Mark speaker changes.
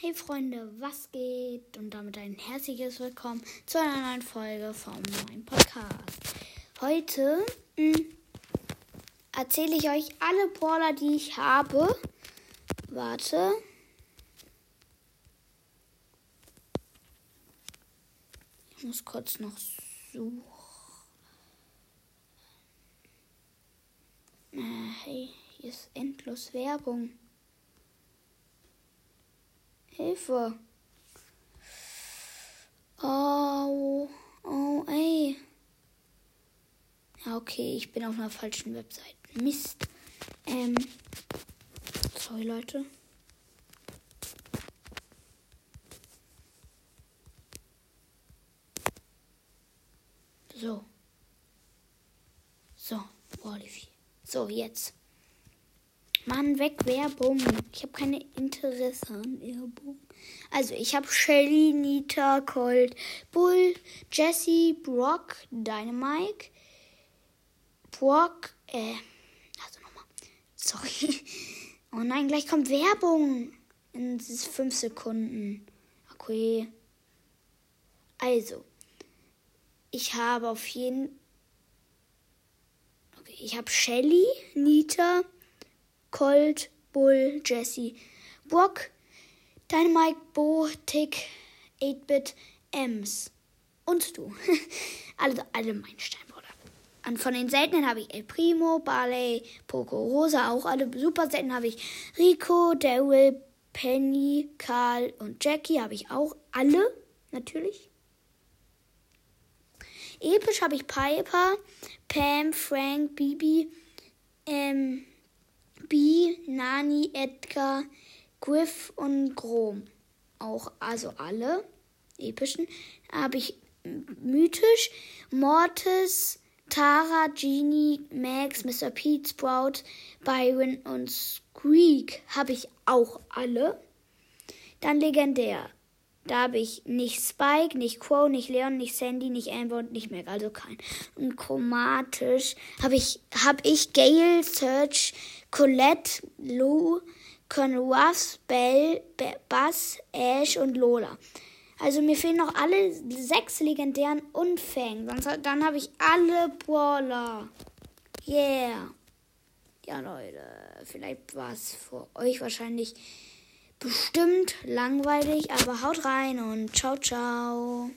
Speaker 1: Hey Freunde, was geht? Und damit ein herzliches Willkommen zu einer neuen Folge vom neuen Podcast. Heute hm, erzähle ich euch alle Brawler, die ich habe. Warte. Ich muss kurz noch suchen. Äh, hey, hier ist endlos Werbung. Hilfe. Oh, oh, ey. Ja, okay, ich bin auf einer falschen Webseite. Mist. Ähm, sorry, Leute. So. So, Olivier. So, jetzt. Mann, weg Werbung. Ich habe keine Interesse an Werbung. Also, ich habe Shelly, Nita, Colt, Bull, Jesse, Brock, Dynamite, Brock, äh, also nochmal. Sorry. Oh nein, gleich kommt Werbung. In fünf Sekunden. Okay. Also, ich habe auf jeden Okay, ich habe Shelly, Nita, Colt, Bull, Jesse, Brock, Dynamite, Bo, Tick, 8-Bit, Ems. Und du. also alle mein Steinbruder. Und von den seltenen habe ich El Primo, Barley, Poco, Rosa, auch alle super selten habe ich Rico, Daryl, Penny, Karl und Jackie habe ich auch alle, natürlich. Episch habe ich Piper, Pam, Frank, Bibi, ähm, B, Nani, Edgar, Griff und Grom. Auch, also alle epischen. Habe ich mythisch Mortis, Tara, Genie, Max, Mr. Pete, Sprout, Byron und Squeak habe ich auch alle. Dann legendär. Da habe ich nicht Spike, nicht Crow, nicht Leon, nicht Sandy, nicht Amber und nicht Meg, also kein. Und chromatisch habe ich, hab ich Gale, Search, Colette, Lou, Colonel Ruffs, Bell, Bass, Ash und Lola. Also mir fehlen noch alle sechs legendären und Fang. Dann habe ich alle Brawler. Yeah. Ja, Leute, vielleicht war es für euch wahrscheinlich bestimmt langweilig, aber haut rein und ciao, ciao.